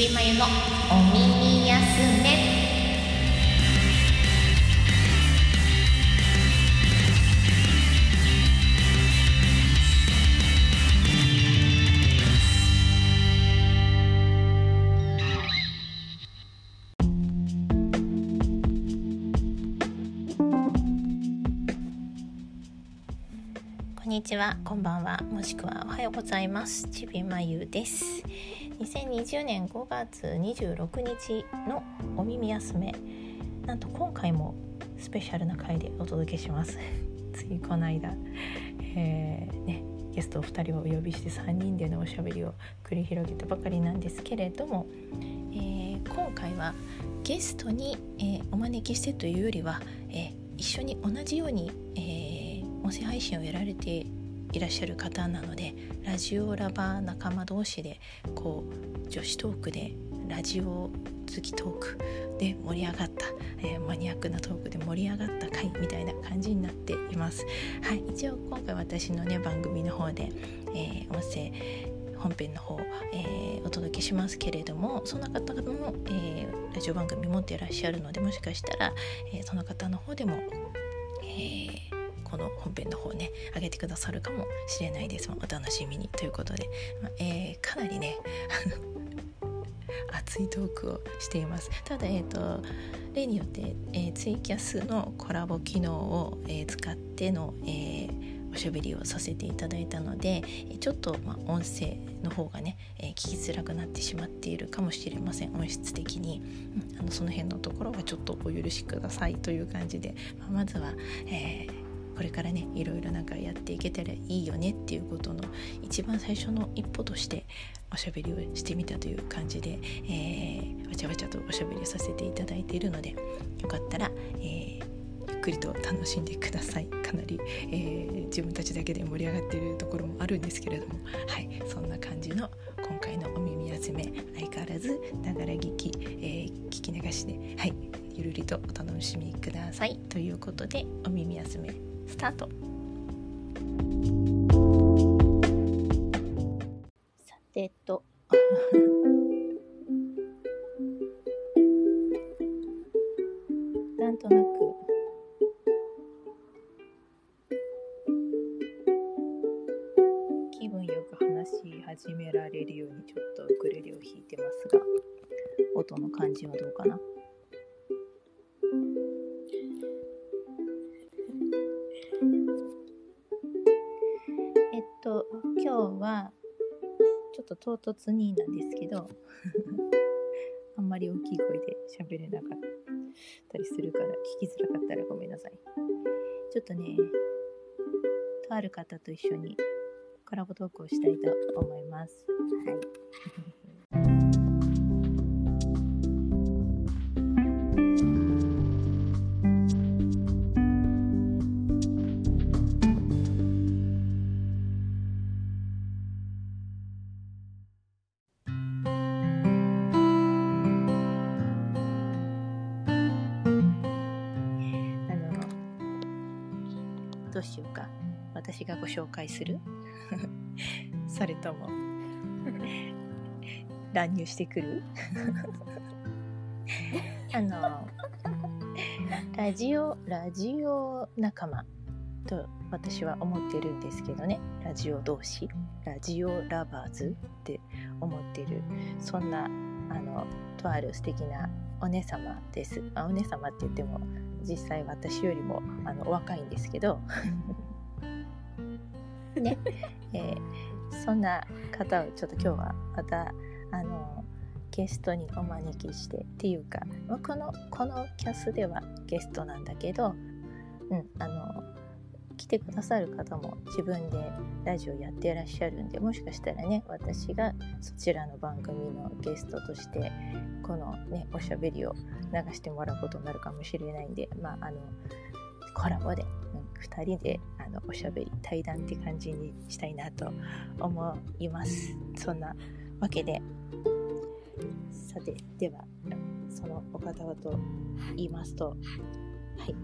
びまゆのお耳休めこんにちは、こんばんは、もしくはおはようございます。ちびまゆです。2020年5月26日のお耳休め。なんと今回もスペシャルな回でお届けします。ついこの間、えーね、ゲスト2人をお呼びして3人でのおしゃべりを繰り広げたばかりなんですけれども、えー今回はゲストに、えーお招きしてというよりは、えー一緒に同じように、えー音声配信をやられていらっしゃる方なのでラジオラバー仲間同士でこう女子トークでラジオ好きトークで盛り上がった、えーマニアックなトークで盛り上がった回みたいな感じになっています。はい、一応今回私のね番組の方で、えー音声本編の方、えーお届けしますけれどもその方も、えラジオ番組持っていらっしゃるのでもしかしたら、えその方の方でも、えの本編の方ね上げてくださるかもしれないです。お楽しみにということで、まあえーかなりね 熱いトークをしています。ただえっ、と例によって、えーツイキャスのコラボ機能を、えー使っての、えーおしゃべりをさせていただいたのでちょっと、まあ、音声の方がね、えー聞きづらくなってしまっているかもしれません。音質的に、うんあのその辺のところはちょっとお許しくださいという感じで、まあまずは、えーこれからねいろいろなんかやっていけたらいいよねっていうことの一番最初の一歩としておしゃべりをしてみたという感じで、えーわちゃわちゃとおしゃべりさせていただいているのでよかったら、えーゆっくりと楽しんでください。かなり、えー自分たちだけで盛り上がっているところもあるんですけれどもはいそんな感じの今回のお耳休め相変わらずながら聞き、えー聞き流しではいゆるりとお楽しみください。ということでお耳休めスタート。さてと。なんとなく。気分よく話し始められるようにちょっとウクレレを弾いてますが音の感じはどうかな？と今日はちょっと唐突になんですけど あんまり大きい声で喋れなかったりするから聞きづらかったらごめんなさい。ちょっとねとある方と一緒にコラボトークをしたいと思います。はい。する？それとも乱入してくる？あのラジオラジオ仲間と私は思ってるんですけどね。ラジオ同士。ラジオラバーズって思ってる。そんなあのとある素敵なお姉様です、まあ、お姉様って言っても実際私よりもあのお若いんですけど。ね、えーそんな方をちょっと今日はまたあのゲストにお招きしてっていうかこのこのキャスではゲストなんだけど、うん、あの来てくださる方も自分でラジオやってらっしゃるんでもしかしたらね私がそちらの番組のゲストとしてこのねおしゃべりを流してもらうことになるかもしれないんでまああのコラボで、うん、2人でのおしゃべり対談って感じにしたいなと思います。そんなわけで。さてではそのお方はと言いますと。はい。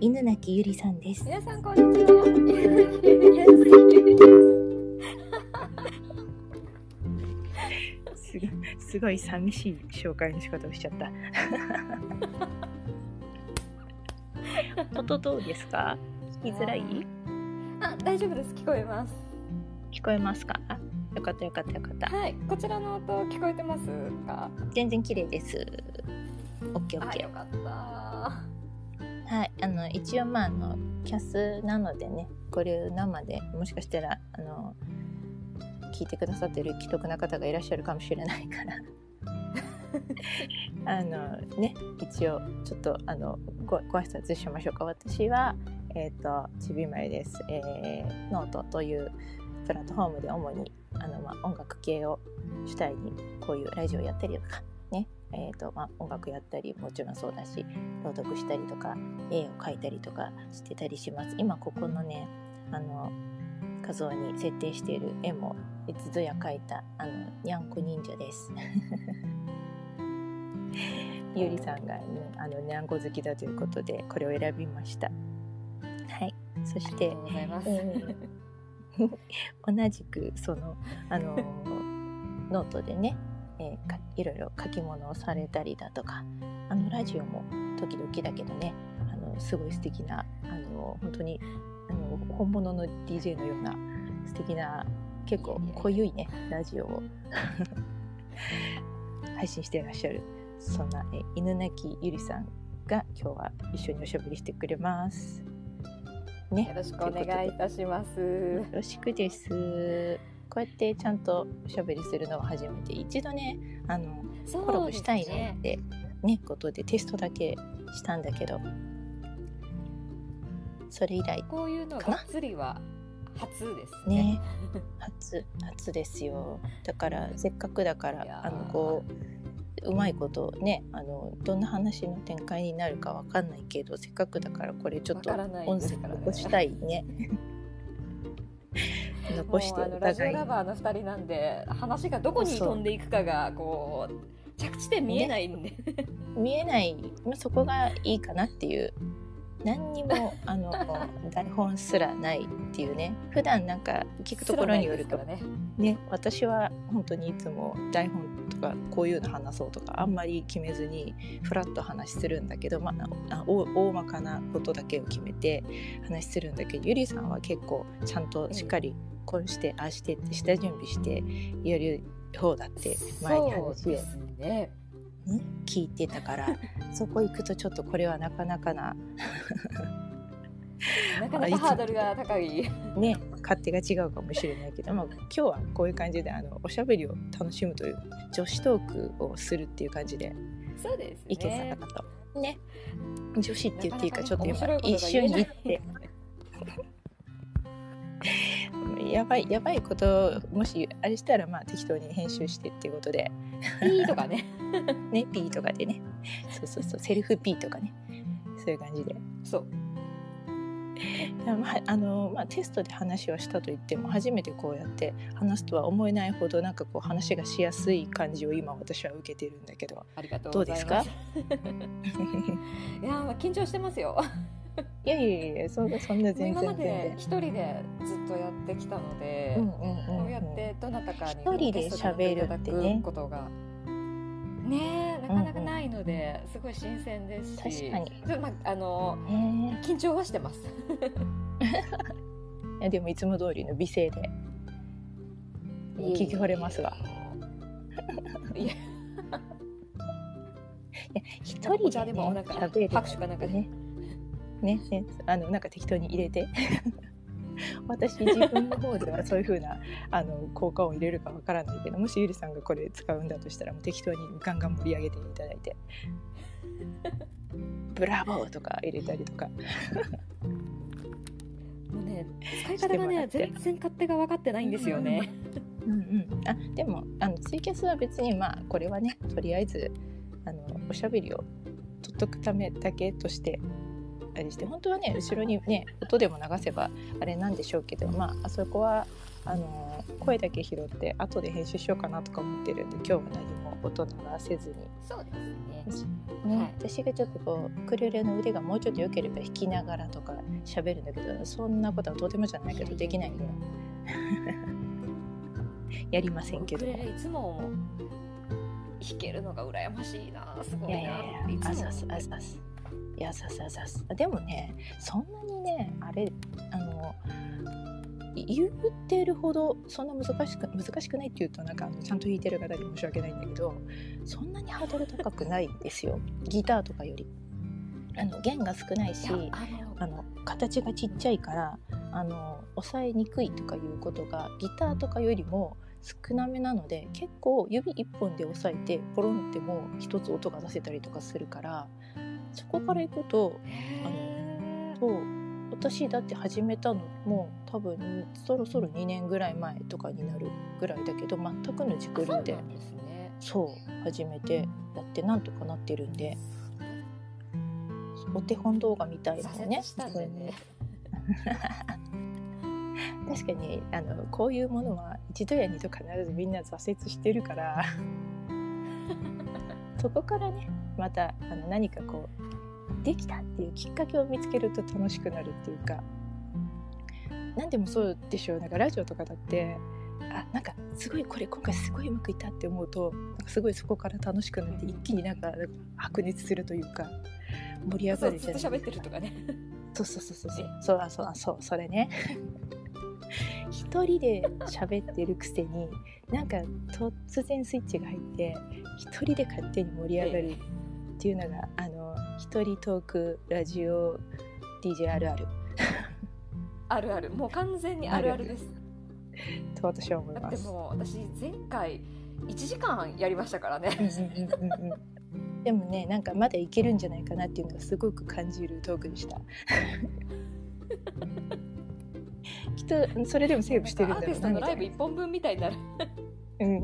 犬鳴ゆりさんです。皆さんこんにちは。すごいすごい寂しい紹介の仕方をしちゃった。音どうですか？聞きづらい？あ大丈夫です聞こえます聞こえますか？よかったよかったよかった。はいこちらの音聞こえてますか？全然綺麗です。オッケーオッケあよかったー。はい、あの一応まああのキャスなのでね、これを生でもしかしたらあの聞いてくださってる既得な方がいらっしゃるかもしれないから。あのね一応ちょっとあのごご挨拶しましょうか。私はえっ、とちびまゆです、えーノートというプラットフォームで主にあの、ま、音楽系を主体にこういうラジオやったりとかね。えーとまあ、音楽やったりもちろんそうだし朗読したりとか絵を描いたりとかしてたりします。今ここのねあの画像に設定している絵もいつぞや描いたあのにゃんこ忍者です。ゆりさんが、ね、あのにゃんこ好きだということでこれを選びました。はい。そして同じくそのあのノートでね、えーかいろいろ書き物をされたりだとかあのラジオも時々だけどねあのすごい素敵なあの本当にあの本物の DJ のような素敵な結構濃ゆいねラジオを。配信していらっしゃるそんな、えー犬鳴ゆりさんが今日は一緒におしゃべりしてくれます。ね、よろしくお願いいたします。よろしくです。こうやってちゃんとおしゃべりするのは初めて。一度ねあのそうコラボしたいねねってねことでテストだけしたんだけど。それ以来こういうのがっつりは初ですね。ね。初初ですよ。だからせっかくだからあのこううまいことねあのどんな話の展開になるかわかんないけどせっかくだからこれちょっと音声残したいね。残しておのラジオラバーの二人なんで話がどこに飛んでいくかがこう着地点見えないんで、見えない、まあ、そこがいいかなっていう。何にもあの台本すらないっていうね。普段なんか聞くところによると。すらないですね。私は本当にいつも台本とかこういうの話そうとかあんまり決めずにフラッと話するんだけど、まあ、あ大大まかなことだけを決めて話するんだけどゆりさんは結構ちゃんとしっかりこうしてああしてって下準備してやる方だって前に話を。ね、聞いてたからそこ行くとちょっとこれはなかなかななかなかハードルが高い。ね勝手が違うかもしれないけど、まあ、今日はこういう感じであのおしゃべりを楽しむという女子トークをするっていう感じでそうですいけたねらなと。ね。女子って言っていいかちょっと今なかなかね一瞬言って。やばいやばいこともしあれしたらまあ適当に編集してっていうことで。いいとかね。ね P とかでね。そうそうそうセルフ P とかね。そういう感じで。そうまああのまあ、テストで話をしたといっても初めてこうやって話すとは思えないほどなんかこう話がしやすい感じを今私は受けてるんだけど。ありがとうございます。どう いやーまあ緊張してますよ。いやいやいやそんなそんな全今まで一人でずっとやってきたので、こうやってどなたかに一人で喋るってね。ことがねえなかなかないので、すごい新鮮ですし。確かに。まああのね緊張はしてます。え いやでもいつも通りの美声で。聞き惚れますわいや。一お人で、茶でもなんね、か拍手かなんかで。ね。ねねあのなんか適当に入れて私自分の方ではそういう風な あの効果音入れるかわからないけどもしゆりさんがこれ使うんだとしたらもう適当にガンガン盛り上げていただいて「ブラボー!」とか入れたりとか。もうね使い方がね全然勝手が分かってないんですよね、うんうん。あでもあのツイキャスは別にまあこれはねとりあえずあのおしゃべりを取っとくためだけとしてあれして本当はね後ろにね音でも流せばあれなんでしょうけどまああそこはあの声だけ拾って後で編集しようかなとか思ってるんで今日は何も音流せずに、そうですね。ねはい。私がちょっとこうクレレの腕がもうちょっと良ければ弾きながらとか喋るんだけどそんなことはとてもじゃないけどできないんだよ。やりませんけど。ウクレレいつも弾けるのが羨ましいな。すごいやいやいつも。いやさささすでもねそんなにねあれあの言ってるほどそんな難しく難しくないっていうとなんかちゃんと弾いてる方に申し訳ないんだけどそんなにハードル高くないんですよ。ギターとかより。あの弦が少ないしあの形がちっちゃいからあの抑えにくいとかいうことがギターとかよりも少なめなので結構指一本で押さえてポロンってもう一つ音が出せたりとかするからそこからいくとへー。そう。私だって始めたのも多分そろそろ2年ぐらい前とかになるぐらいだけど全くの熟そう練でそう。始めてやってなんとかなってるんで。お手本動画みたいなね。確かにあのこういうものは一度や二度必ずみんな挫折してるから。そこからねまたあの何かこうできたっていうきっかけを見つけると楽しくなるっていうか何でもそうでしょう。なんかラジオとかだってあなんかすごいこれ今回すごいうまくいったって思うとなんかすごいそこから楽しくなって一気になんか白熱するというか盛り上がる。じゃないですかるとかね。そうそうそうそうそう。そうあそうあそうそれね。一人で喋ってるくせになんか突然スイッチが入って一人で勝手に盛り上がるっていうのがあの一人トークラジオ DJ あるあるあるある。もう完全にあるあるです。と私は思いだってます。もう私前回1時間やりましたからね。でもねなんかまだいけるんじゃないかなっていうのがすごく感じるトークでした。きっとそれでもセーブしてるんだろうアーティストのなみたいなライブ1本分みたいになる。うん。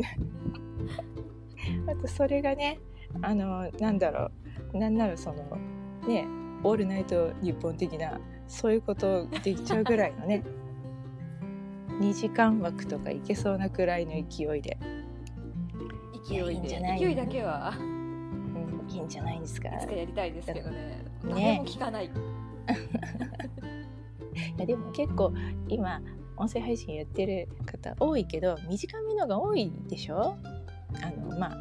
あとそれがね、あのなんだろう、なんならそのね、オールナイト日本的なそういうことできちゃうぐらいのね、2時間枠とかいけそうなくらいの勢いで、勢いいやいいんじで。ゃない勢いだけは。うん、いいんじゃないですか。いつかやりたいですけどね。ね。誰も聞かない。いやでも結構今音声配信やってる方多いけど短めのが多いでしょ？あのまあ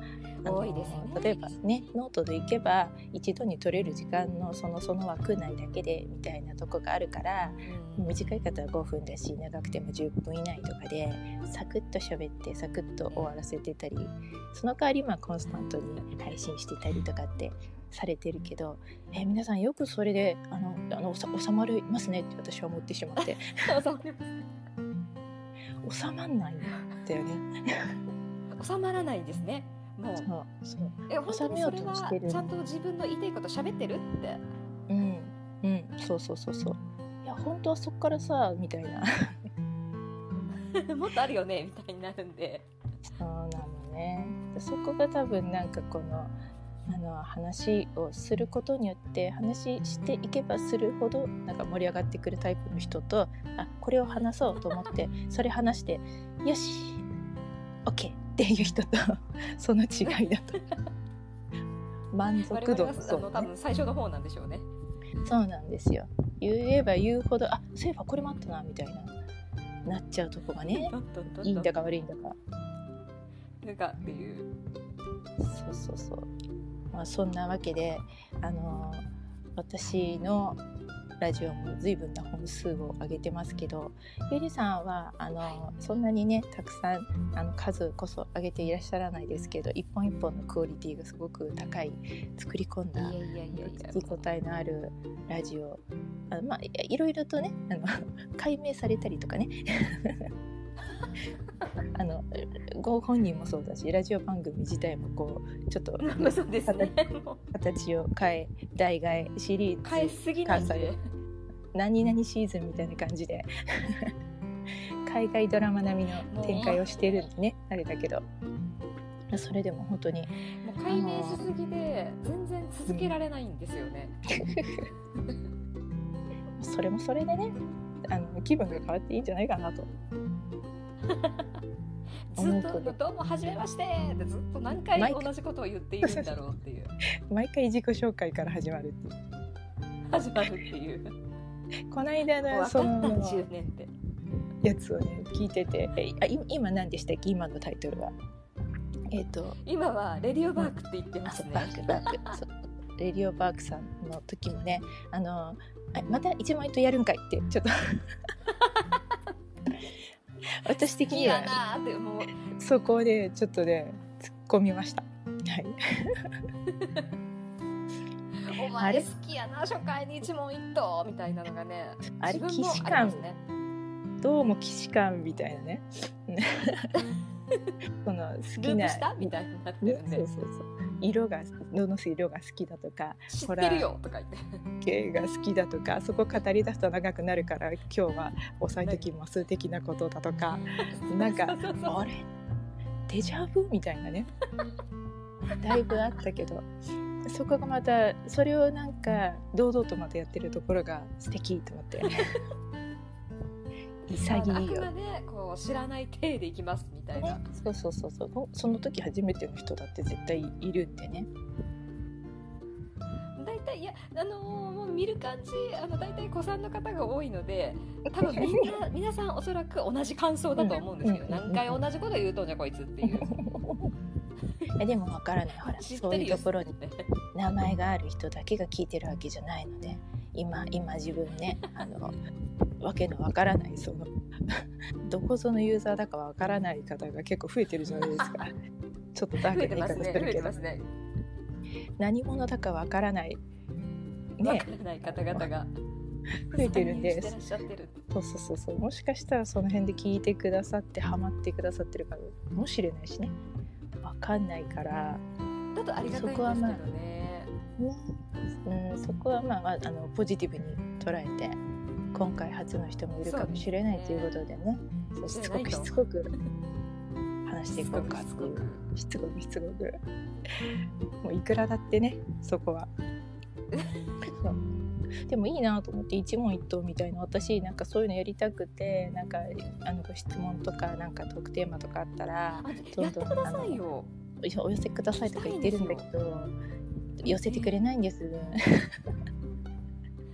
多いですね。例えばねノートで行けば一度に取れる時間のそのその枠内だけでみたいなとこがあるからうん。短い方は5分だし長くても10分以内とかでサクッと喋ってサクッと終わらせてたりその代わりまあコンスタントに配信してたりとかってされてるけど、えー皆さんよくそれであのあのさ収まりますねって私は思ってしまって。収ま んないんだよね。収まらないんですねもう。そうそう。え本当に収めよそうれはとしてる。ちゃんと自分の言いたいこと喋ってるって？うんうん。そうそうそうそう。いや本当はそっからさみたいな。もっとあるよねみたいになるんで。そうなのね。そこが多分なんかこのあの話をすることによって話していけばするほどなんか盛り上がってくるタイプの人とあこれを話そうと思ってそれ話してよし OK っていう人と その違いだと。満我足度そうね。分最初の方なんでしょうね。そうなんですよ。言えば言うほどあそういえばこれもあったなみたいななっちゃうとこがねいいんだか悪いんだか。なんかっていう。そうそうそう。まあ、そんなわけで、あのー私のラジオも随分な本数を上げてますけど、ゆりさんはあのーそんなにねたくさんあの数こそ上げていらっしゃらないですけど、一本一本のクオリティがすごく高い作り込んだ聞き応えのあるラジオ。あまあいいろいろとねあの 解明されたりとかね。あのご本人もそうだしラジオ番組自体もこうちょっとまあそうですね。形を変え代替えシリーズ変えすぎなん関で。何々シーズンみたいな感じで 海外ドラマ並みの展開をしてるんでねあれだけど。それでも本当にもう解明しすぎで全然続けられないんですよね、それもそれでねあの気分が変わっていいんじゃないかなと ずっと「どうもはじめまして」ってずっと何回同じことを言っているんだろうっていう。毎回自己紹介から始まるっていう。始まるっていう。この間のその10年って。いやつをね聞いてて。えあい今何でしたっけ？今のタイトルは。えっ、と。今はレディオバークって言ってますね。バークバーク。そう。レディオバークさんの時もねあのあまた一問一答やるんかいってちょっと 私的には。なーってもう。そこでちょっとね突っ込みました。はい、おあれ前好きやな初回に一問一答みたいなのがね。あれ既視感。どうも既視感みたいなね。その好ルきなみたいになってねるんでそうそうそう色がどの色が好きだとか知ってるよとか言って。系が好きだとかそこ語り出すと長くなるから今日は抑えてきます的なことだとかなんかあれ？デジャブ？みたいなね。だいぶあったけど。そこがまたそれをなんか堂々とまたやってるところが素敵と思って潔いよあくまでこう知らない体でいきますみたいな、ね、そうそうそうそう。ほその時初めての人だって絶対いるんでね。大体いやあのーもう見る感じあの大体子さんの方が多いので 多分みんな皆さんおそらく同じ感想だと思うんですけど、うん何回同じこと言うとんじゃこいつっていう。えでもわからない。ほらそういうところに名前がある人だけが聞いてるわけじゃないので今今自分ねあのわけのわからないその どこぞのユーザーだかわからない方が結構増えてるじゃないですか。ちょっとダークな言い方するけど。てますね。何者だかわからない。ね。わからない方々が増えてるんで参入してらっしゃってる。そうそうそうそう。もしかしたらその辺で聞いてくださってハマってくださってるかもしれないしね。わかんないから。だとありがたいんですけどね。うん、そこはまああのポジティブに捉えて今回初の人もいるかもしれないということでね。そうしつこくしつこく話していこうかっていうしつこく。しつこくもういくらだってねそこは。でもいいなと思って一問一答みたいな私なんかそういうのやりたくてなんかあのご質問とかなんかトークテーマとかあったらあどんどんくださいよ。お寄せくださいとか言ってるんだけど寄せてくれないんです。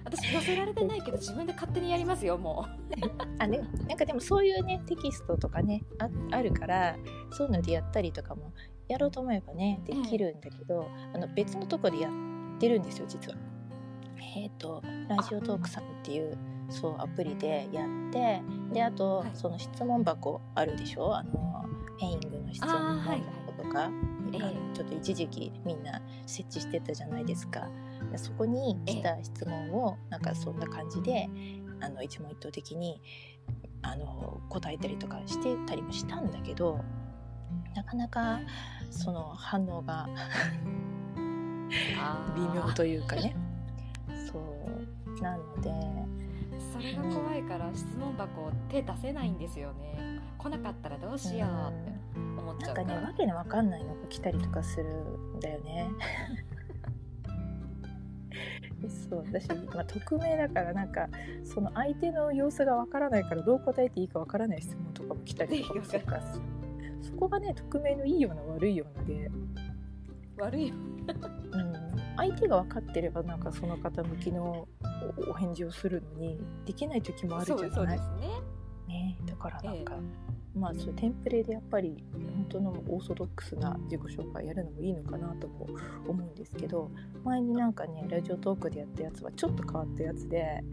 私寄せられてないけど自分で勝手にやりますよも あね、なんかでもそういうねテキストとかねああるからそういうのでやったりとかもやろうと思えばねできるんだけど、あの別のとこでやってるんですよ実は。えっ、とラジオトークさんっていうそうアプリでやってであと、はい。その質問箱あるでしょ？あのペイングの質問箱とか、ええ。あのちょっと一時期みんな設置してたじゃないですか。でそこに来た質問をなんかそんな感じであの一問一答的にあの答えたりとかしてたりもしたんだけどなかなかその反応がう 微妙というかね。そう。なのでそれが怖いから質問箱を手出せないんですよね。来なかったらどうしようって思っちなんかゃうからねわけのわかんないのが来たりとかするんだよね。そう私、まあ、匿名だからなんかその相手の様子がわからないからどう答えていいかわからない質問とかも来たりとかもす。るからそこがね匿名のいいような悪いようなで、悪いよ。うん、相手が分かってればなんかその方向きのおお返事をするのにできない時もあるじゃない。ですね。ね。だからなんか、まあそテンプレでやっぱり本当のオーソドックスな自己紹介やるのもいいのかなとも思うんですけど前になんかねラジオトークでやったやつはちょっと変わったやつで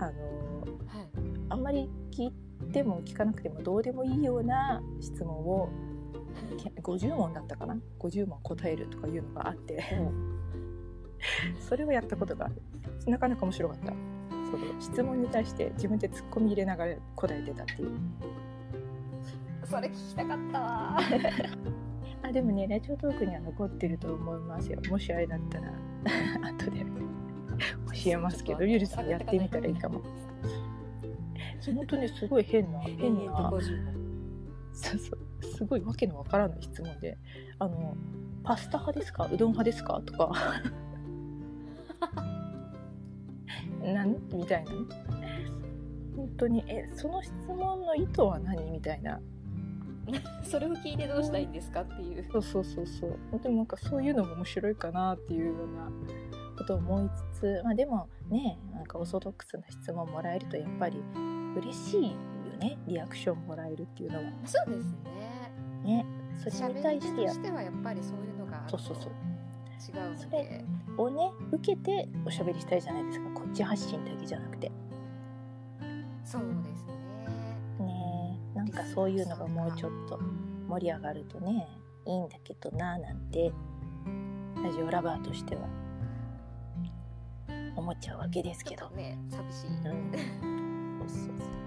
あのはい。あんまり聞いても聞かなくてもどうでもいいような質問をけ50問だったかな？50問答えるとかいうのがあって。それをやったことがある。なかなか面白かった。その質問に対して自分でツッコミ入れながら答えてたっていうそれ聞きたかったわ。あでもねラジオトークには残ってると思いますよ。もしあれだったら。後で。教えますけどゆりさんやってみたらいいかも。本当にすごい変な変な50問そうそう。すごいわけのわからない質問で「あのパスタ派ですか？うどん派ですか?」とか「なん?」みたいな。ね本当に「えその質問の意図は何?」みたいな それを聞いてどうしたいんですかっていう。そうそうそうそう。でもなんかそういうのも面白いかなっていうようなことを思いつつまあでもねなんかオーソドックスな質問もらえるとやっぱり嬉しいよね。リアクションもらえるっていうのはそうですね。ねそれに対してやっぱりそういうのがそうそうそう。違うのそでをね受けておしゃべりしたいじゃないですか。こっち発信だけじゃなくて。そうですかそういうのがもうちょっと盛り上がるとねいいんだけどななんてラジオラバーとしては思っちゃうわけですけど。ね寂しい、うん。そうそう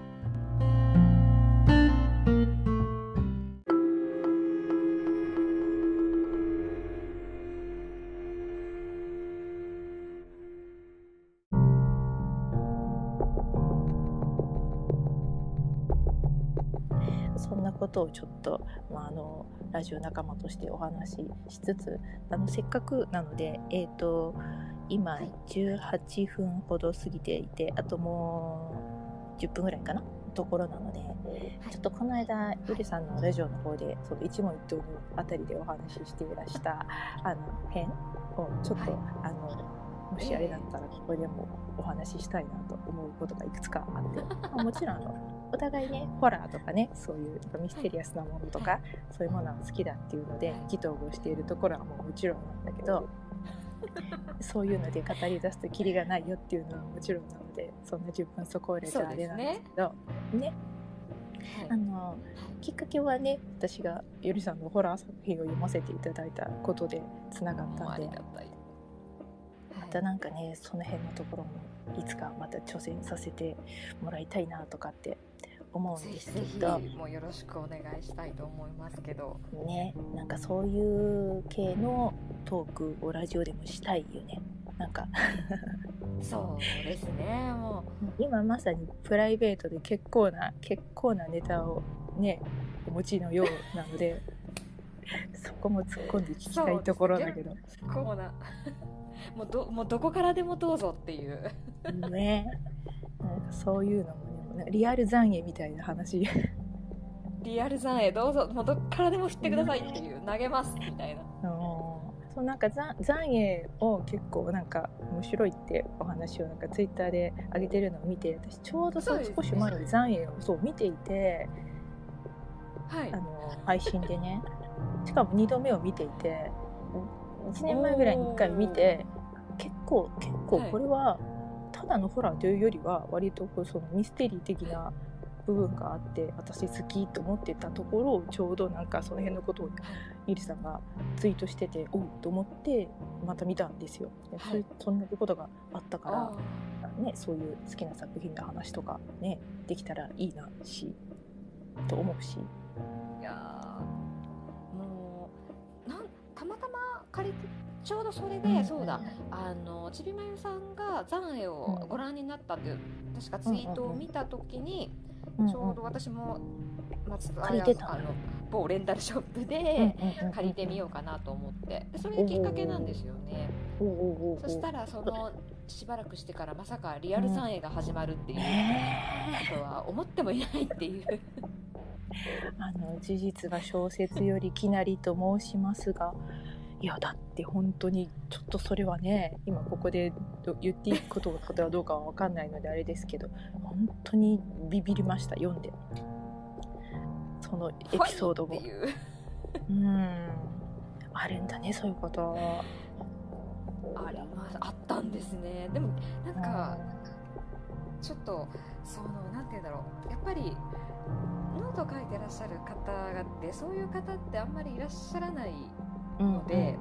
ことをちょっと、まあ、あのラジオ仲間としてお話ししつつあのせっかくなので、えー、と今はい。18分ほど過ぎていてあともう10分ぐらいかなところなのでちょっとこの間ゆりさんのラジオの方でその一問一答のあたりでお話ししていらしたあの辺をちょっと、はい。あのもしあれだったらここでもお話ししたいなと思うことがいくつかあって、まあもちろんあのお互いねホラーとかねそういうミステリアスなものとか、そういうものは好きだっていうのではい。意気投合しているところはもうもちろんなんだけど そういうので語り出すとキリがないよっていうのはもちろんなのでそんな自分そこをれじゃあれなんですけどね。はい。あのきっかけはね私がゆりさんのホラー作品を読ませていただいたことでつながったんでまたなんかねその辺のところもいつかまた挑戦させてもらいたいなとかって思うんぜですけど。もうよろしくお願いしたいと思いますけど。ねなんかそういう系のトークをラジオでもしたいよね。なんか。そうですねも今まさにプライベートで結構な結構なネタをねお持ちのようなので そこも突っ込んで聞きたいところだけど。うこうな。もうどもうどこからでもどうぞっていう。ね。そういうのもねなんかリアル残影みたいな話。リアル残影どうぞもうどっからでも振ってくださいっていう投げますみたいな。そうなんか残残影を結構なんか面白いってお話をなんかツイッターで上げてるのを見て私ちょうどそう少し前に残影をそう見ていてはい。あの配信でね。しかも2度目を見ていて1年前ぐらいに1回見て結構結構これはただのホラーというよりは割とこうそのミステリー的な部分があって私好きと思ってたところをちょうどなんかその辺のことをゆりさんがツイートしてておうと思ってまた見たんですよ。ではいそんなことがあったかあら、ね、そういう好きな作品の話とかねできたらいいなしと思うし。ーいやーもうなんたまたま借りてちょうどそれで、そうだあのちびまゆさんが残影をご覧になったっていう、確かツイートを見た時に、うんちょうど私も松田借りてた。あの某レンタルショップで借りてみようかなと思って。でそれがきっかけなんですよね。そしたらそのしばらくしてからまさかリアル残影が始まるっていうねことは思ってもいないっていう。えあの事実は小説よりきなりと申しますがいやだって本当にちょっとそれはね今ここでど言っていくことことはどうかは分かんないのであれですけど本当にビビりました読んで。そのエピソードもう。うん。あるんだねそういうこと。あります。あったんですね。でもなんかちょっとそのなんて言うんだろう。やっぱりノート書いてらっしゃる方がってそういう方ってあんまりいらっしゃらないので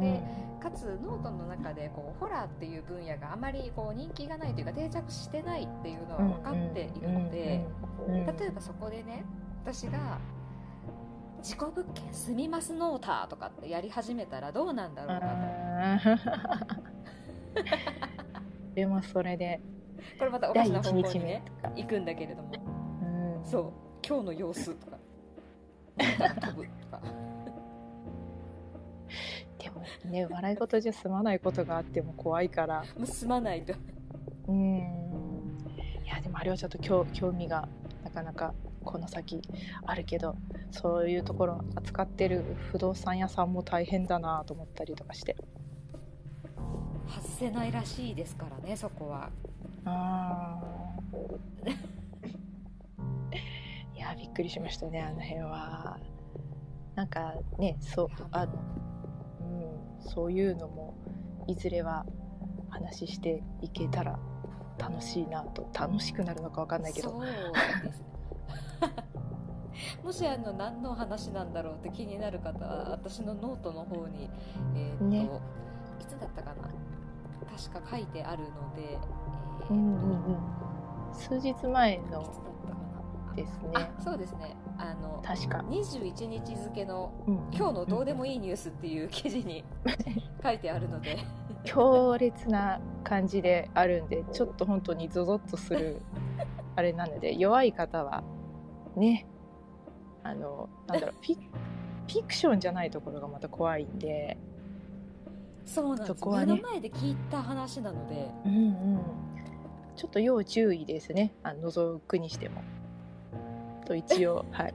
でかつノートの中でこうホラーっていう分野があまりこう人気がないというか定着してないっていうのは分かっているので例えばそこでね私が「事故物件住みますノーター」とかってやり始めたらどうなんだろうかと。でもそれで。これまたおか第しな1日目方向にね行くんだけれども。うん。そう。今日の様子とか飛ぶとかでもね笑い事じゃ済まないことがあっても怖いから。もう済まないとうん。いやでもあれはちょっと興興味がなかなかこの先あるけどそういうところ扱ってる不動産屋さんも大変だなと思ったりとかして。外せないらしいですからねそこは。あやびっくりしましたねあの辺は。なんかねそうあ、うん、そういうのもいずれは話していけたら楽しいなと楽しくなるのか分かんないけど。もしあの何の話なんだろうって気になる方は私のノートの方に、えーと、ね、いつだったかな。確か書いてあるので、えーと、うんうんうん、数日前のですね。そうですね。あの確か。21日付の、うん、今日のどうでもいいニュース」っていう記事に書いてあるので。強烈な感じであるんでちょっと本当にゾゾッとするあれなので弱い方はね。あのなんだろうフィフィクションじゃないところがまた怖いんで。そうなんです、ね、目の前で聞いた話なので、うんうん、ちょっと要注意ですね。あ覗くにしても。と一応はい。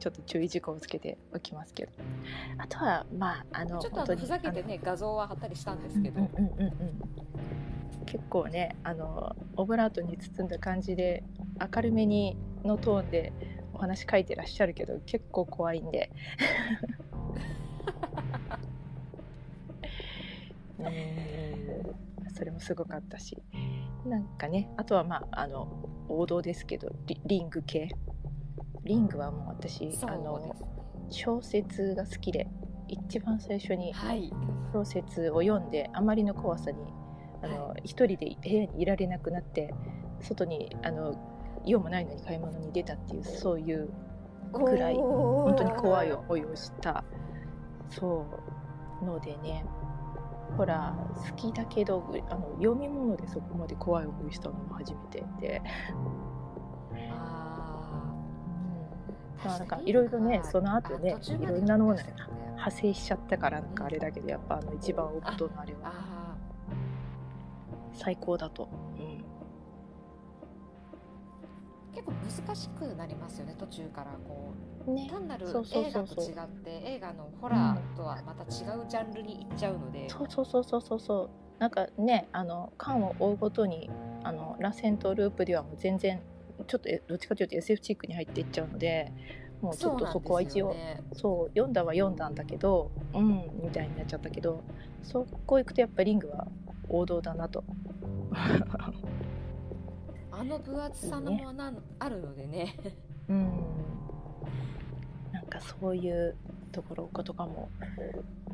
ちょっと注意事項をつけておきますけど。あとはまああのちょっとふざけてね画像は貼ったりしたんですけど、うんうんうんうん、結構ねあのオブラートに包んだ感じで明るめにのトーンでお話書いてらっしゃるけど結構怖いんで。うんそれもすごかったし。なんかねあとはまああの王道ですけどリリング系リングはもう私あの小説が好きで一番最初に小説を読んで、はい、あまりの怖さにあの、はい、一人で部屋にいられなくなって外にあの用もないのに買い物に出たっていうそういうくらい本当に怖い思いをしたそうのでね。ほら好きだけどあの読み物でそこまで怖い思いしたのも初めてで。まあ、なんかいろいろねその後ねいろんなのが派生しちゃったからなんかあれだけどやっぱあの一番大人のあれは最高だと、うん、結構難しくなりますよね途中からこう、ね、単なる映画と違って映画のホラーとはまた違うジャンルに行っちゃうので、うん、そうそうそうそうそうそう。なんかねあの缶を追うごとにあの螺旋とループではもう全然ちょっとどっちかというと SF チックに入っていっちゃうのでもうちょっとそこは一応そう、ね、読んだは読んだんだけどうんみたいになっちゃったけどそこ行くとやっぱリングは王道だなと。あの分厚さのもの、ね、あるのでね。うんなんかそういうところとかも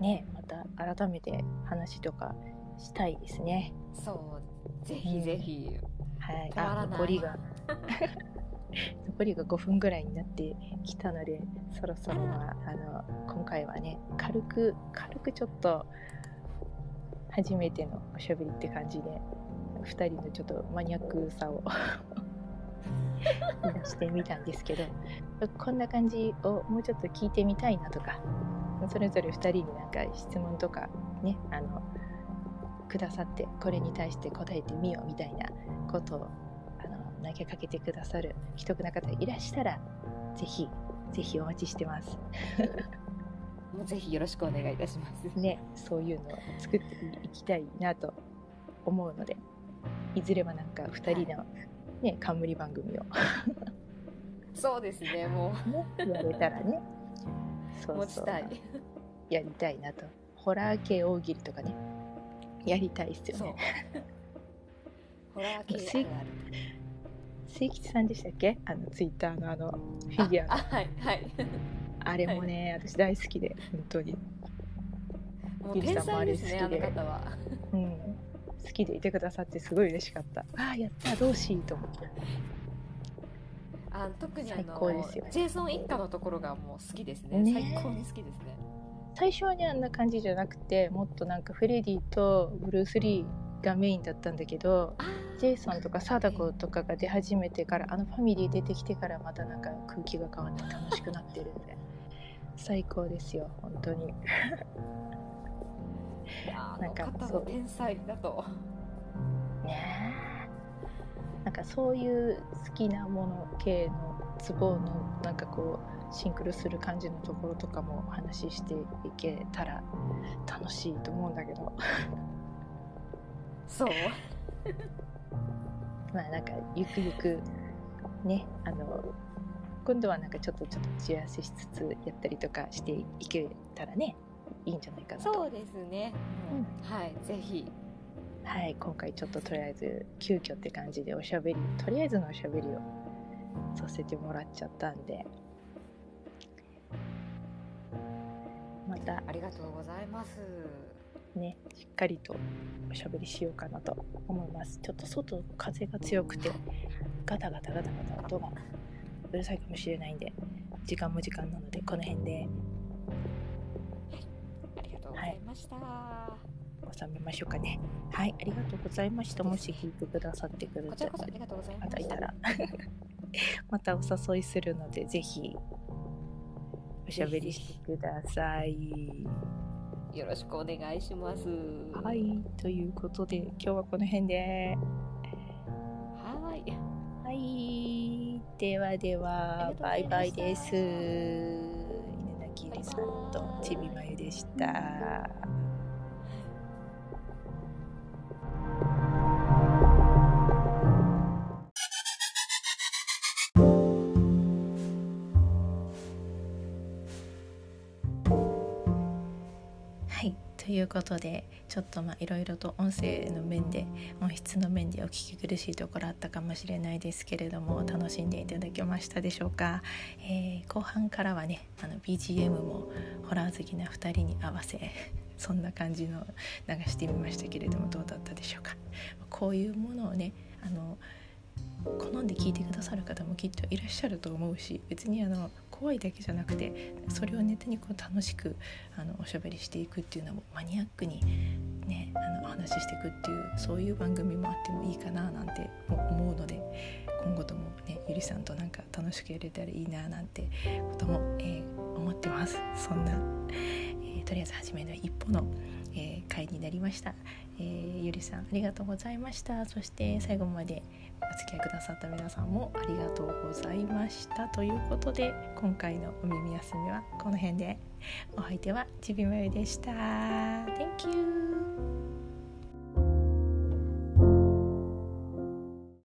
ねまた改めて話とかしたいですね。そうぜひぜひ、うん、はい、あ残りが。残りが5分ぐらいになってきたのでそろそろ、まあ、あの今回はね軽く軽くちょっと初めてのおしゃべりって感じで2人のちょっとマニアックさを 出してみたんですけどこんな感じをもうちょっと聞いてみたいなとかそれぞれ2人になんか質問とかねあのくださってこれに対して答えてみようみたいなことを投げかけてくださる既得な方いらしたらぜひ ぜひお待ちしてます。もうぜひよろしくお願いいたします。ねそういうのを作っていきたいなと思うのでいずれはなんか2人のね、はい、冠番組を。そうですね もう、ね、やれたらね。そうそう。やりたいなと。ホラー系大喜利とかねやりたいっすよね。ホラー系ある。清吉さんでしたっけ？あのツイッターのあのフィギュアはいはい。あれもね、はい、私大好きで本当に。もう天才ですねあの方は。うん。好きでいてくださってすごい嬉しかった。ああやったどうしいと思って。あ特にあのジェイソン一家のところがもう好きですね、ね、最高に好きですね最初はねあんな感じじゃなくてもっとなんかフレディとブルース・リーがメインだったんだけどジェイソンとか貞子とかが出始めてからあのファミリー出てきてからまたなんか空気が変わって楽しくなってるんで最高ですよ本当に。なんかそう天才だと。ねなんかそういう好きなもの系のツボのなんかこうシンクロする感じのところとかもお話ししていけたら楽しいと思うんだけど。そう？まあなんかゆくゆくねあの今度はなんかちょっとちょっと打ち合わせしつつやったりとかしていけたらねいいんじゃないかなと。そうですね、うん、はいぜひ。はい今回ちょっととりあえず急遽って感じでおしゃべりとりあえずのおしゃべりをさせてもらっちゃったんで。また。ありがとうございます。ねしっかりとおしゃべりしようかなと思います。ちょっと外風が強くてガタガタガタガタ音がうるさいかもしれないんで時間も時間なのでこの辺で。ありがとうございました、はい、収めましょうかね。はいありがとうございました。もし聞いてくださってくれた。方いたら またお誘いするのでぜひおしゃべりしてください。よろしくお願いします。はい、ということで今日はこの辺で。はい。はい、ではではバイバイです。稲田きりさんとちびまゆでした。いうことでちょっとまあいろいろと音声の面で音質の面でお聞き苦しいところあったかもしれないですけれども楽しんでいただけましたでしょうか、えー、後半からはねあの BGM もホラー好きな2人に合わせ そんな感じの流してみましたけれどもどうだったでしょうか。こういうものをねあの好んで聞いてくださる方もきっといらっしゃると思うし別にあの怖いだけじゃなくてそれをネタにこう楽しくあのおしゃべりしていくっていうのもマニアックにねあのお話ししていくっていうそういう番組もあってもいいかななんて思うので今後ともねゆりさんとなんか楽しくやれたらいいななんてことも、えー、思ってます。そんな、えー、とりあえず初めの一歩の、えー、回になりました、えー、ゆりさんありがとうございました。そして最後までお付き合いくださった皆さんもありがとうございました。ということで今回のお耳休みはこの辺で。お相手はちびまゆでした。Thank you